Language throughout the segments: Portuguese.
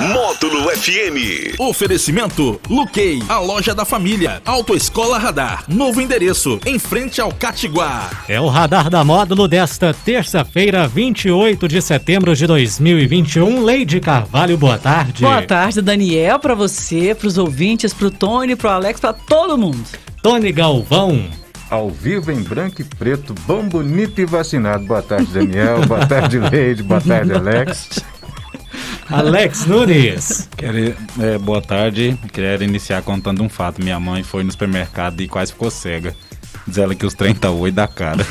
Módulo FM. Oferecimento Luquei, a loja da família. Autoescola Radar. Novo endereço, em frente ao Catiguá. É o radar da módulo desta terça-feira, 28 de setembro de 2021. Leide Carvalho, boa tarde. Boa tarde, Daniel, para você, para os ouvintes, para o Tony, para o Alex, para todo mundo. Tony Galvão. Ao vivo em branco e preto, bom, bonito e vacinado. Boa tarde, Daniel. boa tarde, Leide. Boa tarde, Alex. Alex Nunes. Quero, é, boa tarde. Quero iniciar contando um fato. Minha mãe foi no supermercado e quase ficou cega. Diz ela que os 38 da cara.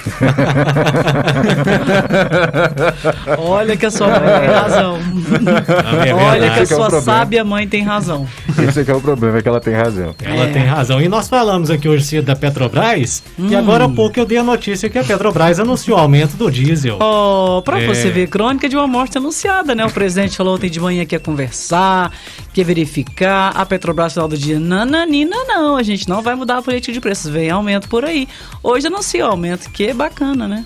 Olha que a sua mãe tem razão. É Olha que a Esse é sua problema. sábia mãe tem razão. Esse aqui é o problema, é que ela tem razão. Ela É. tem razão. E nós falamos aqui hoje cedo da Petrobras. E Hum. agora há pouco eu dei a notícia que a Petrobras anunciou o aumento do diesel. Oh, pra É. você ver, crônica de uma morte anunciada, né? O presidente falou ontem de manhã que ia conversar, verificar. A Petrobras final do dia, nananina, não, a gente não vai mudar a política de preços, vem aumento por aí. Hoje anuncia o aumento, que é bacana, né?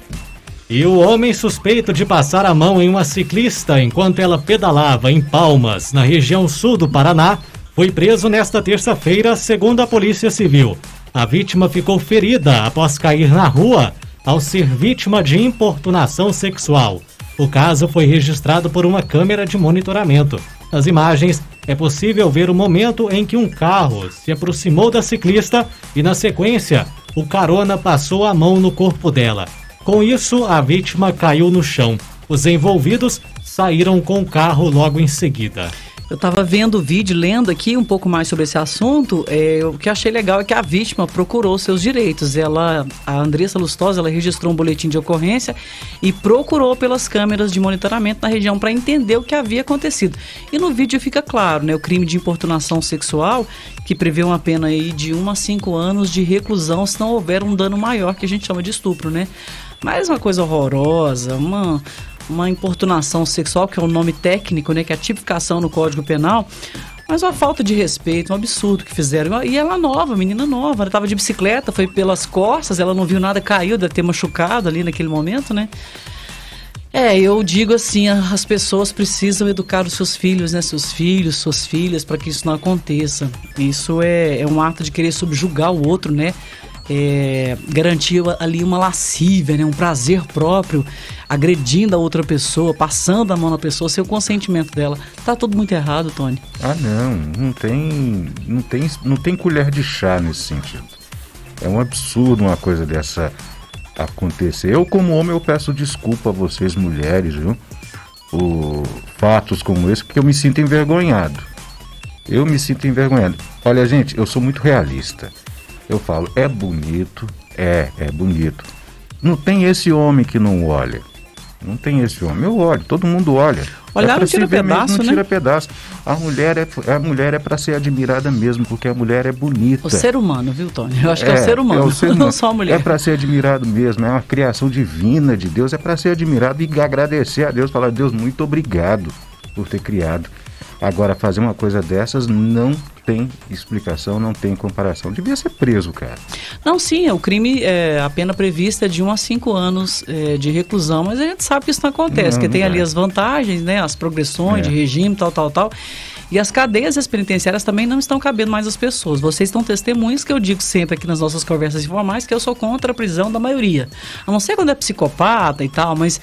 E o homem suspeito de passar a mão em uma ciclista enquanto ela pedalava em Palmas, na região sul do Paraná, foi preso nesta terça-feira, segundo a Polícia Civil. A vítima ficou ferida após cair na rua ao ser vítima de importunação sexual. O caso foi registrado por uma câmera de monitoramento. Nas imagens, é possível ver o momento em que um carro se aproximou da ciclista e, na sequência, o carona passou a mão no corpo dela. Com isso, a vítima caiu no chão. Os envolvidos saíram com o carro logo em seguida. Eu tava vendo o vídeo, lendo aqui um pouco mais sobre esse assunto. É, o que achei legal é que a vítima procurou seus direitos. Ela, a Andressa Lustosa, ela registrou um boletim de ocorrência e procurou pelas câmeras de monitoramento na região para entender o que havia acontecido. E no vídeo fica claro, né, o crime de importunação sexual, que prevê uma pena aí de 1 a 5 anos de reclusão se não houver um dano maior, que a gente chama de estupro, né? Mas uma coisa horrorosa, uma uma importunação sexual, que é o nome técnico, né, que é a tipificação no Código Penal, mas uma falta de respeito, um absurdo que fizeram. E ela nova, menina nova, ela estava de bicicleta, foi pelas costas, ela não viu nada, caiu, deve ter machucado ali naquele momento, né? É, eu digo assim, as pessoas precisam educar os seus filhos, né, seus filhos, suas filhas, para que isso não aconteça. Isso é, é um ato de querer subjugar o outro, né? É, garantir ali uma lascívia, né, um prazer próprio, agredindo a outra pessoa, passando a mão na pessoa, sem o consentimento dela. Tá tudo muito errado, Tony. Ah, não, não tem, não tem, não tem colher de chá nesse sentido. É um absurdo uma coisa dessa acontecer. Eu, como homem, eu peço desculpa a vocês, mulheres, viu? O fatos como esse, porque eu me sinto envergonhado. Eu me sinto envergonhado. Olha, gente, eu sou muito realista. Eu falo, é bonito, é, é bonito. Não tem esse homem que não olha. Não tem esse homem. Eu olho, todo mundo olha. Olhar pra não tira pedaço, não né? tira pedaço. A mulher é, a mulher é para ser admirada mesmo, porque a mulher é bonita. O ser humano, viu, Tony? Eu acho que é o ser humano, é o ser não humano. só a mulher. É para ser admirado mesmo, é uma criação divina de Deus, é para ser admirado e agradecer a Deus, falar, Deus, muito obrigado por ter criado. Agora, fazer uma coisa dessas não tem explicação, não tem comparação. Devia ser preso, cara. Não, sim, o crime, é, a pena prevista é de 1 a 5 anos é, de reclusão, mas a gente sabe que isso não acontece, Não, que não tem ali vai. as vantagens, né, as progressões É. de regime, tal, tal, tal. E as cadeias as penitenciárias também não estão cabendo mais às pessoas. Vocês estão testemunhos que eu digo sempre aqui nas nossas conversas informais que eu sou contra a prisão da maioria. A não ser quando é psicopata e tal, mas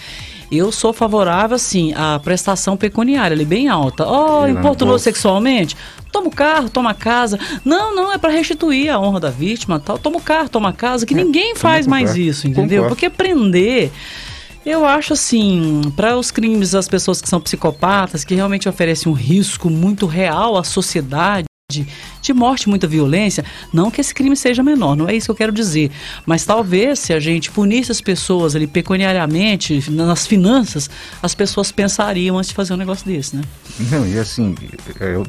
eu sou favorável, assim, à prestação pecuniária ali bem alta. Oh, lá no importunou sexualmente? Toma o carro, toma a casa. Não, não, é para restituir a honra da vítima, tal. Toma o carro, toma a casa, que ninguém faz mais isso, entendeu? Concordo. Porque prender eu acho assim, para os crimes das pessoas que são psicopatas, que realmente oferecem um risco muito real à sociedade, de morte, muita violência, não que esse crime seja menor, não é isso que eu quero dizer. Mas talvez se a gente punisse as pessoas ali pecuniariamente, nas finanças, as pessoas pensariam antes de fazer um negócio desse, né? Não, e assim, é, eu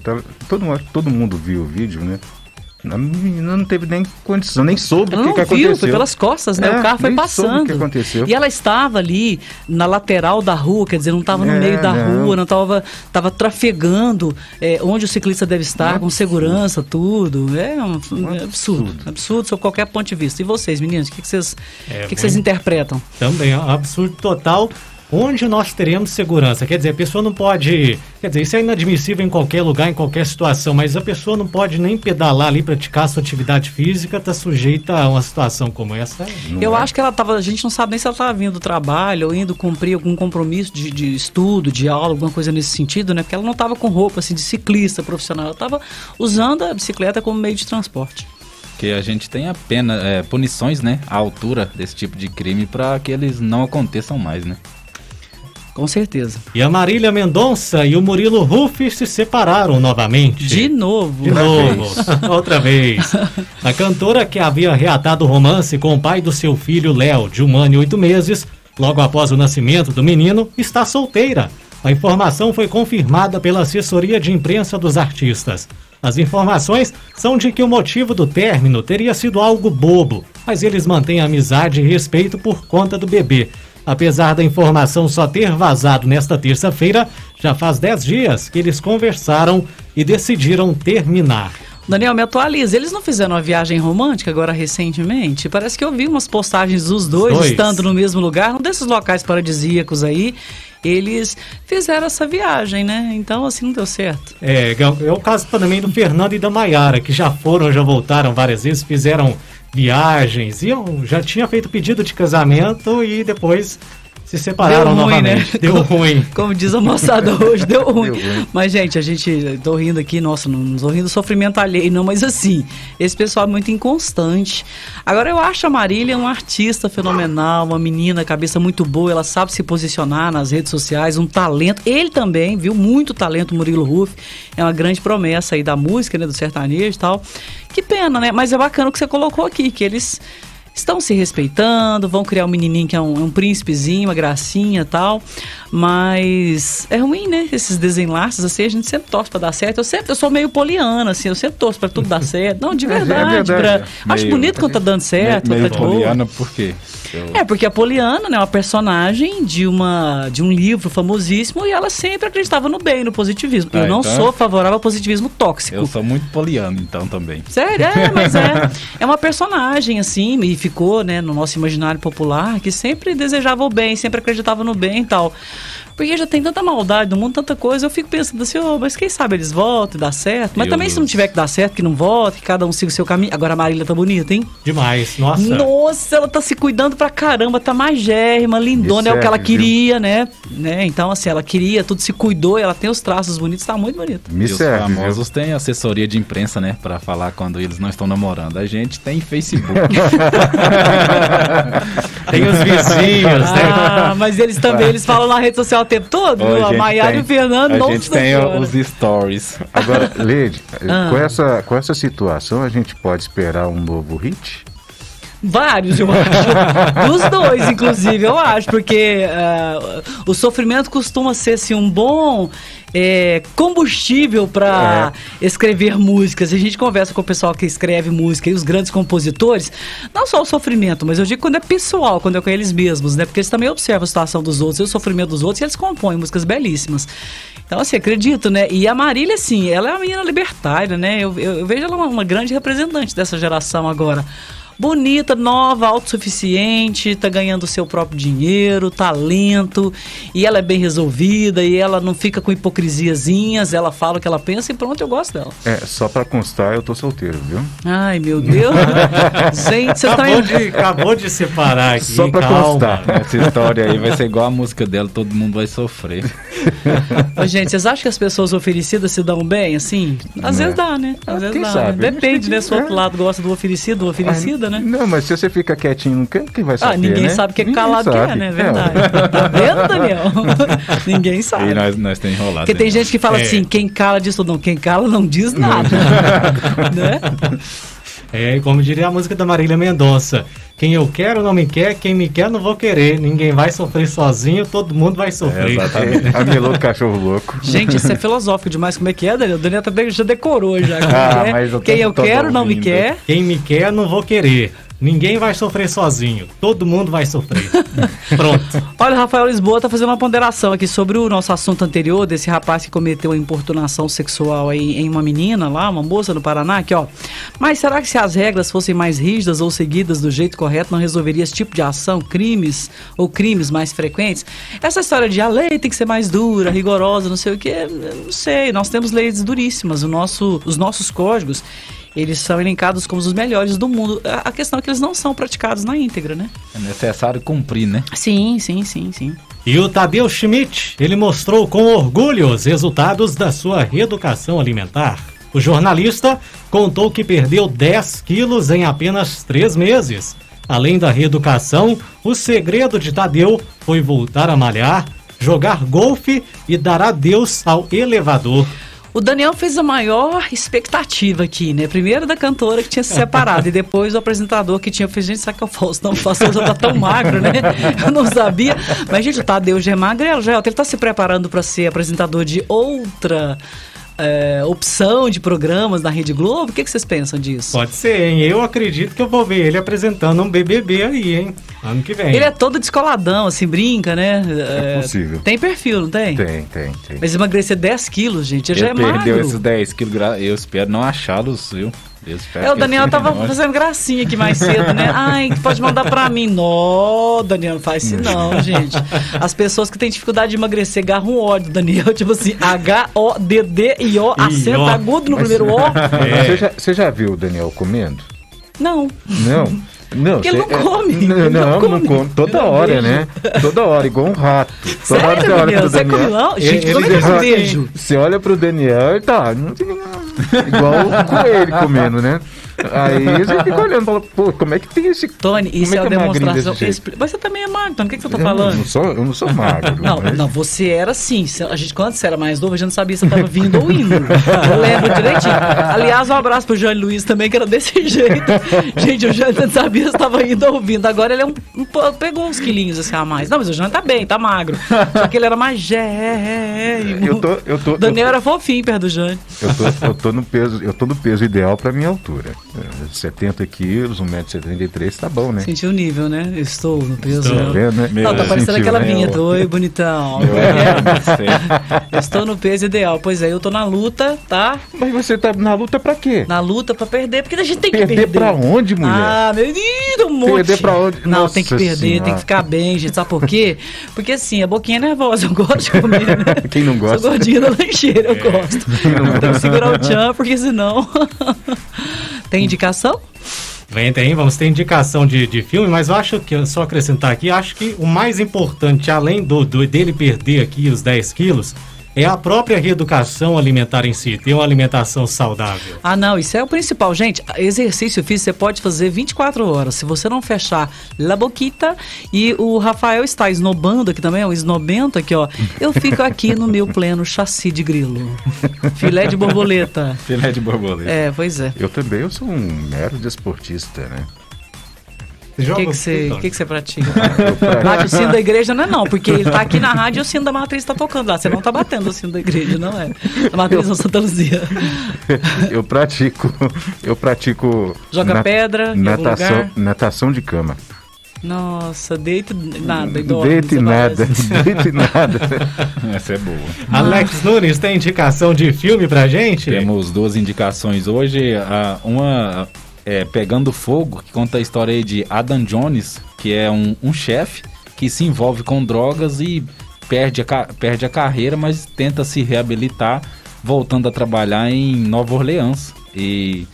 todo, todo mundo viu o vídeo, né? A menina não teve nem condição, nem soube o que, que viu, aconteceu. foi pelas costas, né? É, o carro foi nem soube passando. o que aconteceu. E ela estava ali na lateral da rua, quer dizer, não estava no É, meio da não. rua, não estava tava trafegando é, onde o ciclista deve estar, com segurança, tudo. É um, é absurdo, absurdo sob qualquer ponto de vista. E vocês, meninos, o que, que vocês, É, o que, que vocês interpretam? Também é um absurdo total. Onde nós teremos segurança? Quer dizer, a pessoa não pode. Quer dizer, isso é inadmissível em qualquer lugar, em qualquer situação, mas a pessoa não pode nem pedalar ali, praticar sua atividade física, tá sujeita a uma situação como essa. Eu é? acho que ela tava. A gente não sabe nem se ela estava vindo do trabalho ou indo cumprir algum compromisso de, de estudo, de aula, alguma coisa nesse sentido, né? Porque ela não estava com roupa assim de ciclista profissional, ela estava usando a bicicleta como meio de transporte. Que a gente tenha pena, é, punições, né? À altura desse tipo de crime para que eles não aconteçam mais, né? Com certeza. E a Marília Mendonça e o Murilo Ruff se separaram novamente. De novo. De novo, outra vez. A cantora que havia reatado o romance com o pai do seu filho Léo, de um ano e oito meses, logo após o nascimento do menino, está solteira. A informação foi confirmada pela assessoria de imprensa dos artistas. As informações são de que o motivo do término teria sido algo bobo, mas eles mantêm amizade e respeito por conta do bebê. Apesar da informação só ter vazado nesta terça-feira, já faz 10 dias que eles conversaram e decidiram terminar. Daniel, me atualiza. Eles não fizeram uma viagem romântica agora recentemente? Parece que eu vi umas postagens dos dois, Dois. estando no mesmo lugar, um desses locais paradisíacos aí. Eles fizeram essa viagem, né? Então, assim, não deu certo. É, é o caso também do Fernando e da Maiara, que já foram, já voltaram várias vezes, fizeram viagens, iam, já tinha feito pedido de casamento e depois se separaram Deu ruim, novamente. né? Deu ruim. Como diz a moçada hoje, deu ruim. Deu ruim. Mas, gente, a gente, tô rindo aqui, nossa, não, não tô rindo do sofrimento alheio, não, mas assim, esse pessoal é muito inconstante. Agora, eu acho a Marília uma artista fenomenal, uma menina, cabeça muito boa, ela sabe se posicionar nas redes sociais, um talento. Ele também, viu? Muito talento, Murilo Ruff. É uma grande promessa aí da música, né, do sertanejo e tal. Que pena, né? Mas é bacana o que você colocou aqui, que eles estão se respeitando, vão criar um menininho que é um, é um príncipezinho, uma gracinha e tal. Mas é ruim, né? Esses desenlaces, assim, a gente sempre torce pra dar certo. Eu sempre, eu sou meio poliana, assim, eu sempre torço pra tudo dar certo. Não, de É, é verdade. verdade. pra- Acho Meio- bonito quando tá dando certo, meio tá de boa. poliana, por quê? É, porque a Poliana, né, é uma personagem de, uma, de um livro famosíssimo e ela sempre acreditava no bem, no positivismo. Ah, eu não então- sou favorável ao positivismo tóxico. Eu sou muito poliano, então, também. Sério? É, mas é. É uma personagem, assim, e ficou, né, no nosso imaginário popular, que sempre desejava o bem, sempre acreditava no bem e tal. Porque já tem tanta maldade no mundo, tanta coisa, eu fico pensando assim, ô, mas quem sabe eles voltam e dá certo. Mas E também se não tiver que dar certo, que não volte, que cada um siga o seu caminho. Agora a Marília tá bonita, hein? Demais. Nossa. Nossa, ela tá se cuidando pra caramba, tá magérrima, lindona, Me é o que ela viu? queria, né? né? Então, assim, ela queria, tudo se cuidou, ela tem os traços bonitos, tá muito bonita. Me e os serve, viu? famosos têm assessoria de imprensa, né? Pra falar quando eles não estão namorando. A gente tem Facebook. Tem os vizinhos, né? Ah, mas eles também, eles falam na rede social o tempo todo, Ô, viu? A gente Maiara tem- e o Fernando, A nossa gente tem senhora. os stories. Agora, Leide, Ah. com, essa, com essa situação, a gente pode esperar um novo hit? Vários, eu acho. Dos dois, inclusive, eu acho, porque ah, o sofrimento costuma ser assim, um bom é, combustível para escrever músicas. A gente conversa com o pessoal que escreve música e os grandes compositores, não só o sofrimento, mas eu digo quando é pessoal, quando é com eles mesmos, né? Porque eles também observam a situação dos outros e o sofrimento dos outros e eles compõem músicas belíssimas. Então, assim, acredito, né? E a Marília, assim, ela é uma menina libertária, né? Eu, eu- eu vejo ela uma, uma grande representante dessa geração agora. Bonita, nova, autossuficiente, tá ganhando seu próprio dinheiro, talento, e ela é bem resolvida, e ela não fica com hipocrisiazinhas, ela fala o que ela pensa e pronto, eu gosto dela. É, só pra constar, eu tô solteiro, viu? Ai, meu Deus. Gente, você tá Acabou indo... de, acabou de separar aqui. Só pra calma. constar. Essa história aí vai ser igual a música dela, todo mundo vai sofrer. Ô, gente, vocês acham que as pessoas oferecidas se dão bem, assim? Às Né? vezes dá, né? Às Ah, vezes quem dá. sabe? né? Depende, né? Se o É. outro lado gosta do oferecido, do oferecida, né? Não, mas se você fica quietinho no canto, quem vai saber, Ah, ninguém né? sabe que é Ninguém calado que é, né? Verdade. Tá vendo, Daniel? ninguém sabe. E nós, nós tem enrolado. Porque tem né? gente que fala É. assim, quem cala diz tudo, não. Quem cala não diz nada. né? É, como diria a música da Marília Mendonça. Quem eu quero não me quer, quem me quer não vou querer. Ninguém vai sofrer sozinho, todo mundo vai sofrer. É, Amelou cachorro louco. Gente, isso é filosófico demais. Como é que é, Daniel? O Daniel também já decorou já. Ah, é? mas eu Quem eu quero não me ouvindo. quer. Quem me quer não vou querer. Ninguém vai sofrer sozinho, todo mundo vai sofrer. Pronto. Olha, o Rafael Lisboa tá fazendo uma ponderação aqui sobre o nosso assunto anterior, desse rapaz que cometeu a importunação sexual aí em uma menina lá, uma moça no Paraná, aqui ó. Mas será que se as regras fossem mais rígidas ou seguidas do jeito correto, não resolveria esse tipo de ação, crimes ou crimes mais frequentes? Essa história de a lei tem que ser mais dura, rigorosa, não sei o eu não sei. Nós temos leis duríssimas, o nosso, os nossos códigos. Eles são elencados como os melhores do mundo. A questão é que eles não são praticados na íntegra, né? É necessário cumprir, né? Sim, sim, sim, sim. E o Tadeu Schmidt, ele mostrou com orgulho os resultados da sua reeducação alimentar. O jornalista contou que perdeu 10 quilos em apenas 3 meses. Além da reeducação, o segredo de Tadeu foi voltar a malhar, jogar golfe e dar adeus ao elevador. O Daniel fez a maior expectativa aqui, né? Primeiro da cantora que tinha se separado e depois o apresentador que tinha feito, gente, sabe que eu faço? Não, o Faustão já tá tão magro, né? Eu não sabia. Mas, gente, o Tadeu já é magrelo, já. Ele tá se preparando para ser apresentador de outra é, opção de programas na Rede Globo. O que, que vocês pensam disso? Pode ser, hein? Eu acredito que eu vou ver ele apresentando um BBB aí, hein? Ano que vem. Ele é todo descoladão, assim, brinca, né? É possível. Tem perfil, não tem? Tem, tem, tem. Mas emagrecer 10 quilos, gente, ele já é Ele perdeu magro. esses 10 quilos, eu espero não achá-los, viu? É, o Daniel tava não- fazendo gracinha aqui mais cedo, né? Ai, pode mandar pra mim. Não, Daniel, não faz isso não, gente. As pessoas que têm dificuldade de emagrecer agarram o ódio, Daniel. Tipo assim, H-O-D-D-I-O, acento agudo no Mas- primeiro O. É. Você, já, você já viu o Daniel comendo? Não. Não. Não, Porque ele não come. Não, Ele não não, não come. come. Toda Eu hora, né? Toda hora, igual um rato. Toda hora Sério, você olha Daniel? pro Você come Daniel. Gente, Ele- como é que eu ele- não vejo? Você olha pro Daniel e tá. não tem- Igual o coelho comendo, né? Aí você fica olhando e fala, pô, como é que tem esse. Tony, isso é, é a magrinho demonstração. Mas você também é magro, Tony. O que, que você tá Eu não falando? sou, eu não sou magro. Não, mas- não, você era. Cê- A gente, quando você era mais novo, a gente não sabia se você tava vindo ou indo. Eu lembro direitinho. Aliás, um abraço pro Jânio Luiz também, que era desse jeito. Gente, o Jânio não sabia se tava indo ou vindo. Agora ele é um, um pegou uns quilinhos assim a mais. Não, mas o Jânio tá bem, tá magro. Só que ele era mais gérrimo. Eu tô, eu tô, Daniel eu, era fofinho perto do Jânio. eu tô, eu tô no peso, eu tô no peso ideal pra minha altura. É, 70 quilos, 1,73m, tá bom, né? Sentiu o nível, né? Eu estou no peso. Estou. Tá vendo, né? Não, tá parecendo aquela né? vinheta. Oi, bonitão. Eu é. Eu estou no peso ideal. Pois é, eu tô na luta, tá? Mas você tá na luta pra quê? Na luta pra perder, porque a gente tem que Perder perder. pra onde, mulher? Ah, menino, um monte. Perder pra onde? Não, Nossa tem que perder, Senhora. tem que ficar bem, gente. Sabe por quê? Porque assim, a boquinha é nervosa, eu gosto de comer, né? Quem não gosta? Sou gordinha da lancheira, eu gosto. Tem que segurar o tchan, porque senão... tem indicação? Vem, tem, vamos ter indicação de, de filme, mas eu acho que, só acrescentar aqui, acho que o mais importante, além do, do- dele perder aqui os 10 quilos, é a própria reeducação alimentar em si, ter uma alimentação saudável. Ah, não, isso é o principal. Gente, exercício físico você pode fazer 24 horas. Se você não fechar la boquita, e o Rafael está esnobando aqui também, o esnobento aqui, ó. Eu fico aqui no meu pleno chassi de grilo. Filé de borboleta. Filé de borboleta. É, pois é. Eu também, eu sou um mero desportista, né? O que que você que que você pratica? Eu pra- Bate o sino da igreja não é não, porque ele tá aqui na rádio e o sino da matriz tá tocando lá. Você não tá batendo o sino da igreja, não é? A matriz São Santa Luzia. eu pratico, eu pratico Joga na- pedra natação, natação de cama. Nossa, deita e nada e dorme. Deita e nada, deita e nada. Essa é boa. Alex Nunes tem indicação de filme pra gente? Temos duas indicações hoje. a- Uma é Pegando Fogo, que conta a história aí de Adam Jones, que é um, um chefe que se envolve com drogas e perde a, perde a carreira, mas tenta se reabilitar, voltando a trabalhar em Nova Orleans. E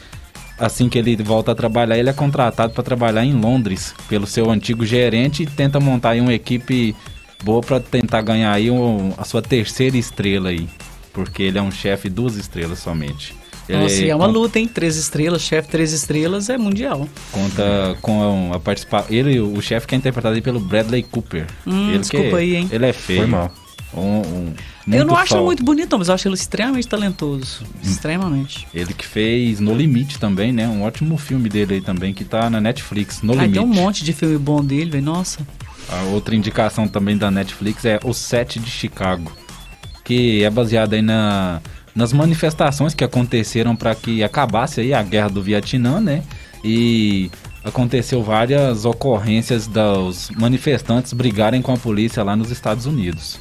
assim que ele volta a trabalhar, ele é contratado para trabalhar em Londres pelo seu antigo gerente e tenta montar aí uma equipe boa para tentar ganhar aí um- a sua terceira estrela aí, porque ele é um chefe duas estrelas somente. Ele Nossa, e é uma con- luta, hein? Três estrelas, chefe três estrelas é mundial. Conta com a participação. Ele, o chefe que é interpretado aí pelo Bradley Cooper. Hum, ele desculpa que- aí, hein? Ele é feio. Foi mal. Um- um- eu não acho ele muito bonito, mas eu acho ele extremamente talentoso. Extremamente. Ele que fez No Limite também, né? Um ótimo filme dele aí também, que tá na Netflix, No Aí Limite. tem um monte de filme bom dele, velho. Nossa. A outra indicação também da Netflix é O Sete de Chicago, que é baseada aí na, nas manifestações que aconteceram para que acabasse aí a guerra do Vietnã, né? E aconteceu várias ocorrências dos manifestantes brigarem com a polícia lá nos Estados Unidos.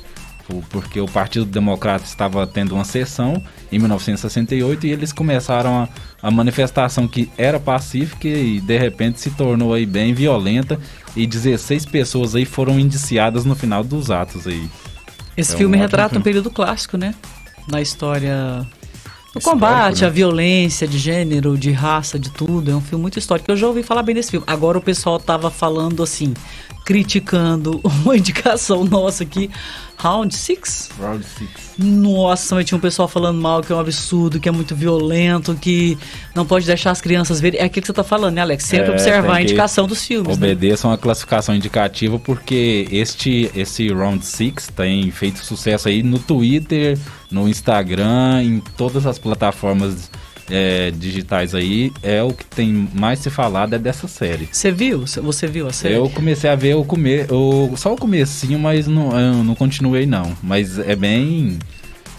Por- Porque o Partido Democrata estava tendo uma sessão em 1968 e eles começaram a, a manifestação que era pacífica e de repente se tornou aí bem violenta e 16 pessoas aí foram indiciadas no final dos atos aí. Esse É um filme ótimo retrata filme. um período clássico, né? Na história. Do combate né? à violência de gênero, de raça, de tudo. É um filme muito histórico. Eu já ouvi falar bem desse filme. Agora o pessoal tava falando assim, criticando uma indicação nossa aqui. Round Six? Round Six. Nossa, mas tinha um pessoal falando mal, que é um absurdo, que é muito violento, que não pode deixar as crianças verem. É aquilo que você tá falando, né, Alex? Sempre É, observar a indicação dos filmes. né? Obedeçam a classificação indicativa porque este esse Round 6 tem feito sucesso aí no Twitter, no Instagram, em todas as plataformas é, digitais aí. É o que tem mais se falado é dessa série. Você viu? Você viu a série? Eu comecei a ver o come, o, só o comecinho, mas não, eu não continuei não. Mas é bem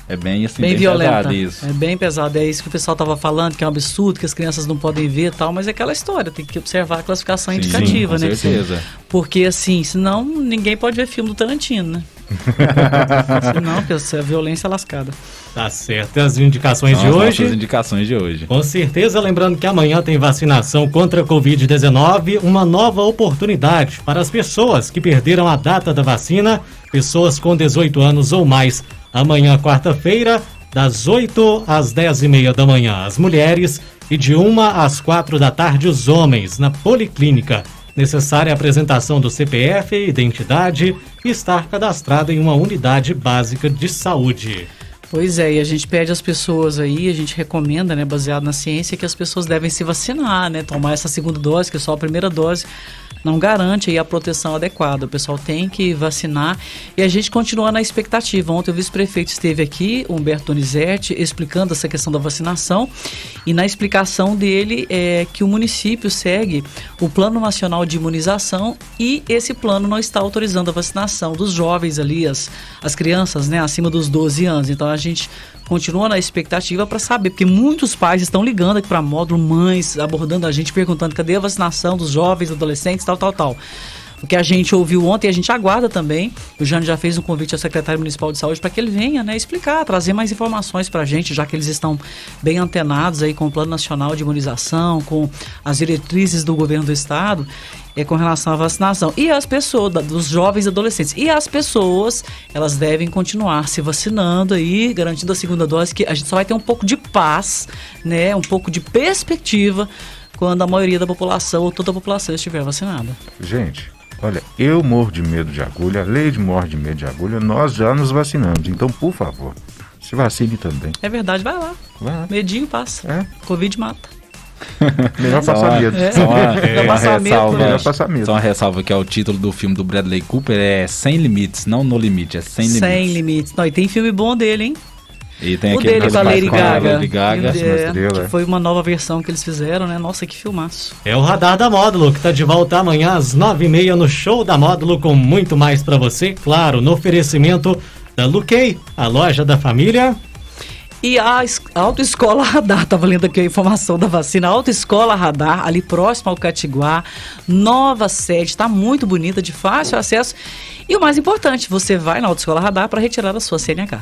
é bem assim bem, bem violenta. isso. É bem pesado. É isso que o pessoal tava falando, que é um absurdo, que as crianças não podem ver e tal, mas é aquela história, tem que observar a classificação Sim, indicativa, com né? certeza. Porque assim, senão ninguém pode ver filme do Tarantino, né? senão, porque essa violência é lascada. Tá certo. As indicações São de as hoje. nossas indicações de hoje. Com certeza, lembrando que amanhã tem vacinação contra a Covid-19, uma nova oportunidade para as pessoas que perderam a data da vacina, pessoas com 18 anos ou mais. Amanhã, quarta-feira, das 8 às 10 e meia da manhã, as mulheres, e de 1 às 4 da tarde, os homens, na Policlínica. Necessária a apresentação do CPF, identidade e estar cadastrado em uma unidade básica de saúde. Pois é, e a gente pede às pessoas aí, a gente recomenda, né, baseado na ciência, que as pessoas devem se vacinar, né, tomar essa segunda dose, que só a primeira dose não garante a proteção adequada. O pessoal tem que vacinar e a gente continua na expectativa. Ontem o vice-prefeito esteve aqui, Humberto Donizete, explicando essa questão da vacinação e na explicação dele é que o município segue o Plano Nacional de Imunização e esse plano não está autorizando a vacinação dos jovens ali, as, as crianças, né, acima dos 12 anos. Então a gente continua na expectativa para saber, porque muitos pais estão ligando aqui para módulo, mães abordando a gente, perguntando cadê a vacinação dos jovens, adolescentes, tal, tal, tal. O que a gente ouviu ontem, a gente aguarda também. O Jânio já fez um convite ao secretário municipal de saúde para que ele venha, né, explicar, trazer mais informações para a gente, já que eles estão bem antenados aí com o Plano Nacional de Imunização, com as diretrizes do governo do estado, é com relação à vacinação. E as pessoas, dos jovens e adolescentes. E as pessoas, elas devem continuar se vacinando aí, garantindo a segunda dose, que a gente só vai ter um pouco de paz, né, um pouco de perspectiva quando a maioria da população ou toda a população estiver vacinada. Gente, olha, eu morro de medo de agulha, a Leide morre de medo de agulha, nós já nos vacinamos. Então, por favor, se vacine também. É verdade, vai lá. Vai lá. Medinho passa. É. Covid mata. Melhor Só passar uma- medo. É. Só uma, Vai uma medo, ressalva, né? Melhor passar medo. só uma ressalva que é o título do filme do Bradley Cooper é Sem Limites, não No Limite, é Sem Limites. Sem limites. Não, e tem filme bom dele, hein? E tem o aquele dele com a Lady Gaga. Lady Gaga. É, que foi uma nova versão que eles fizeram, né? Nossa, que filmaço. É o Radar da Módulo, que está de volta amanhã às nove e meia no Show da Módulo, com muito mais para você, claro, no oferecimento da Luquei, a loja da família. E a es- a Autoescola Radar, tava lendo aqui a informação da vacina, a Autoescola Radar, ali próximo ao Catiguá, nova sede, tá muito bonita, de fácil acesso. E o mais importante, você vai na Autoescola Radar para retirar a sua CNH.